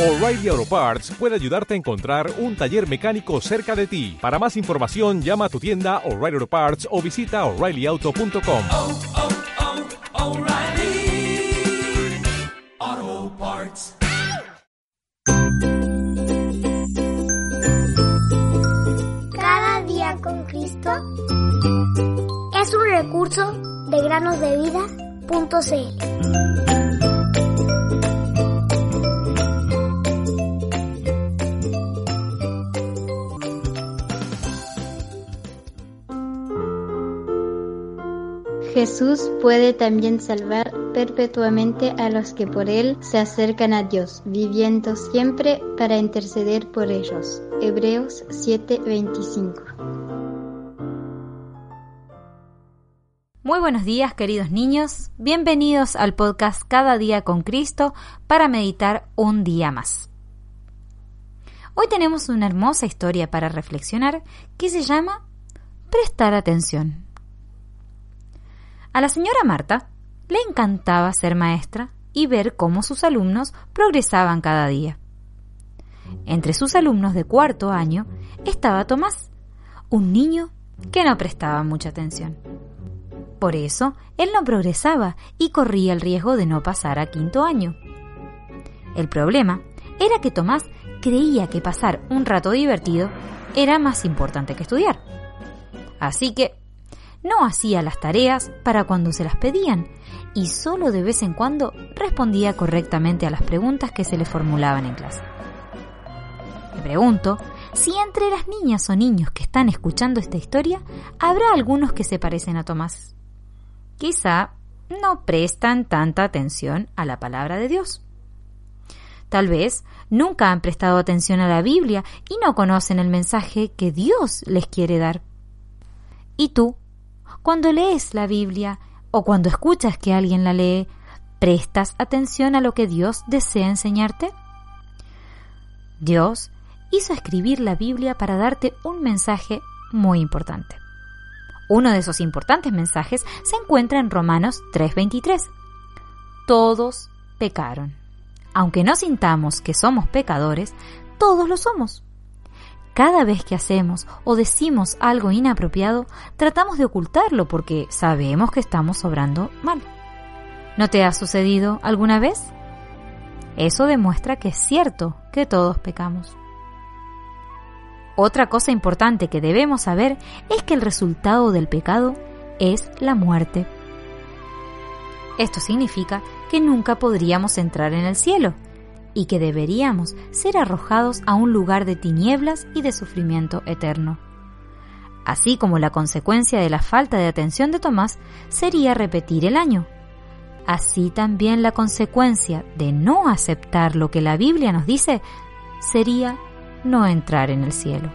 O'Reilly Auto Parts puede ayudarte a encontrar un taller mecánico cerca de ti. Para más información, llama a tu tienda O'Reilly Auto Parts o visita oreillyauto.com. oh, oh, Parts. Cada día con Cristo es un recurso de granosdevida.cl. Jesús puede también salvar perpetuamente a los que por Él se acercan a Dios, viviendo siempre para interceder por ellos. Hebreos 7:25 Muy buenos días queridos niños, bienvenidos al podcast Cada día con Cristo para meditar un día más. Hoy tenemos una hermosa historia para reflexionar que se llama Prestar atención. A la señora Marta le encantaba ser maestra y ver cómo sus alumnos progresaban cada día. Entre sus alumnos de cuarto año estaba Tomás, un niño que no prestaba mucha atención. Por eso, él no progresaba y corría el riesgo de no pasar a quinto año. El problema era que Tomás creía que pasar un rato divertido era más importante que estudiar. Así que no hacía las tareas para cuando se las pedían y solo de vez en cuando respondía correctamente a las preguntas que se le formulaban en clase. Me pregunto si entre las niñas o niños que están escuchando esta historia habrá algunos que se parecen a Tomás. Quizá no prestan tanta atención a la palabra de Dios. Tal vez nunca han prestado atención a la Biblia y no conocen el mensaje que Dios les quiere dar. ¿Y tú? Cuando lees la Biblia o cuando escuchas que alguien la lee, ¿prestas atención a lo que Dios desea enseñarte? Dios hizo escribir la Biblia para darte un mensaje muy importante. Uno de esos importantes mensajes se encuentra en Romanos 3:23. Todos pecaron. Aunque no sintamos que somos pecadores, todos lo somos. Cada vez que hacemos o decimos algo inapropiado, tratamos de ocultarlo porque sabemos que estamos obrando mal. ¿No te ha sucedido alguna vez? Eso demuestra que es cierto que todos pecamos. Otra cosa importante que debemos saber es que el resultado del pecado es la muerte. Esto significa que nunca podríamos entrar en el cielo y que deberíamos ser arrojados a un lugar de tinieblas y de sufrimiento eterno. Así como la consecuencia de la falta de atención de Tomás sería repetir el año. Así también la consecuencia de no aceptar lo que la Biblia nos dice sería no entrar en el cielo.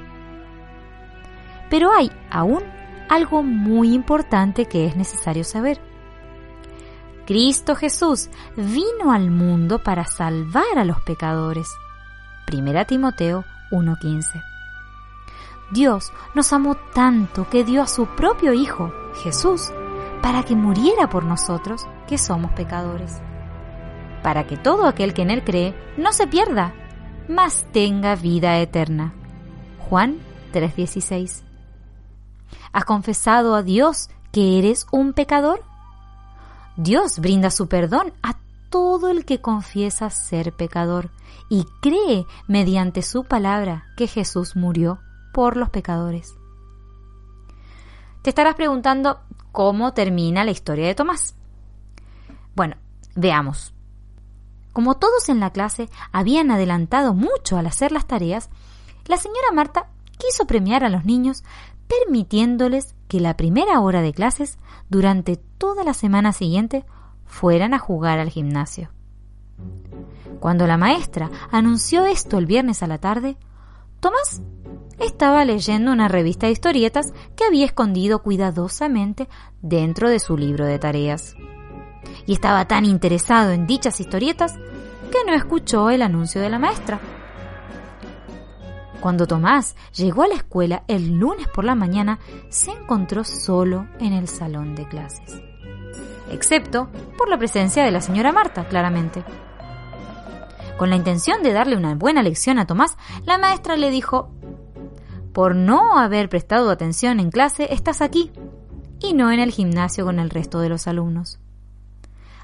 Pero hay aún algo muy importante que es necesario saber. Cristo Jesús vino al mundo para salvar a los pecadores. 1 Timoteo 1:15. Dios nos amó tanto que dio a su propio Hijo, Jesús, para que muriera por nosotros que somos pecadores. Para que todo aquel que en Él cree no se pierda, mas tenga vida eterna. Juan 3:16. ¿Has confesado a Dios que eres un pecador? Dios brinda su perdón a todo el que confiesa ser pecador y cree mediante su palabra que Jesús murió por los pecadores. Te estarás preguntando cómo termina la historia de Tomás. Bueno, veamos. Como todos en la clase habían adelantado mucho al hacer las tareas, la señora Marta quiso premiar a los niños permitiéndoles que la primera hora de clases durante toda la semana siguiente fueran a jugar al gimnasio. Cuando la maestra anunció esto el viernes a la tarde, Tomás estaba leyendo una revista de historietas que había escondido cuidadosamente dentro de su libro de tareas. Y estaba tan interesado en dichas historietas que no escuchó el anuncio de la maestra. Cuando Tomás llegó a la escuela el lunes por la mañana, se encontró solo en el salón de clases. Excepto por la presencia de la señora Marta, claramente. Con la intención de darle una buena lección a Tomás, la maestra le dijo, por no haber prestado atención en clase, estás aquí y no en el gimnasio con el resto de los alumnos.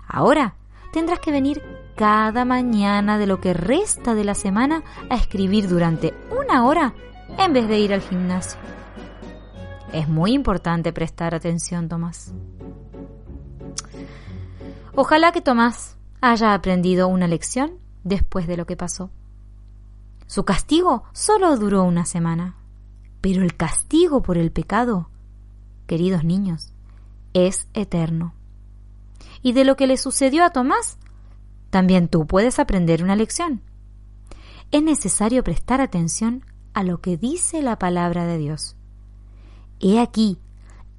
Ahora tendrás que venir cada mañana de lo que resta de la semana a escribir durante una hora en vez de ir al gimnasio. Es muy importante prestar atención, Tomás. Ojalá que Tomás haya aprendido una lección después de lo que pasó. Su castigo solo duró una semana, pero el castigo por el pecado, queridos niños, es eterno. Y de lo que le sucedió a Tomás, también tú puedes aprender una lección. Es necesario prestar atención a lo que dice la palabra de Dios. He aquí,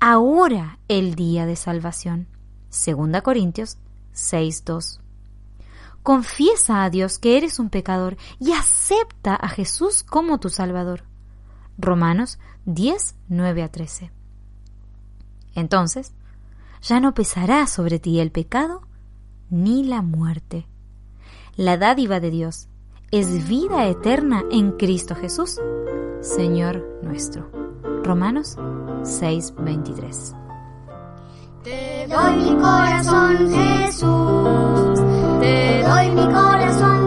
ahora el día de salvación. Segunda Corintios 6:2. Confiesa a Dios que eres un pecador y acepta a Jesús como tu Salvador. Romanos 10, 9 a 13. Entonces, ya no pesará sobre ti el pecado ni la muerte. La dádiva de Dios es vida eterna en Cristo Jesús, Señor nuestro. Romanos 6:23. Te doy mi corazón, Jesús, te doy mi corazón.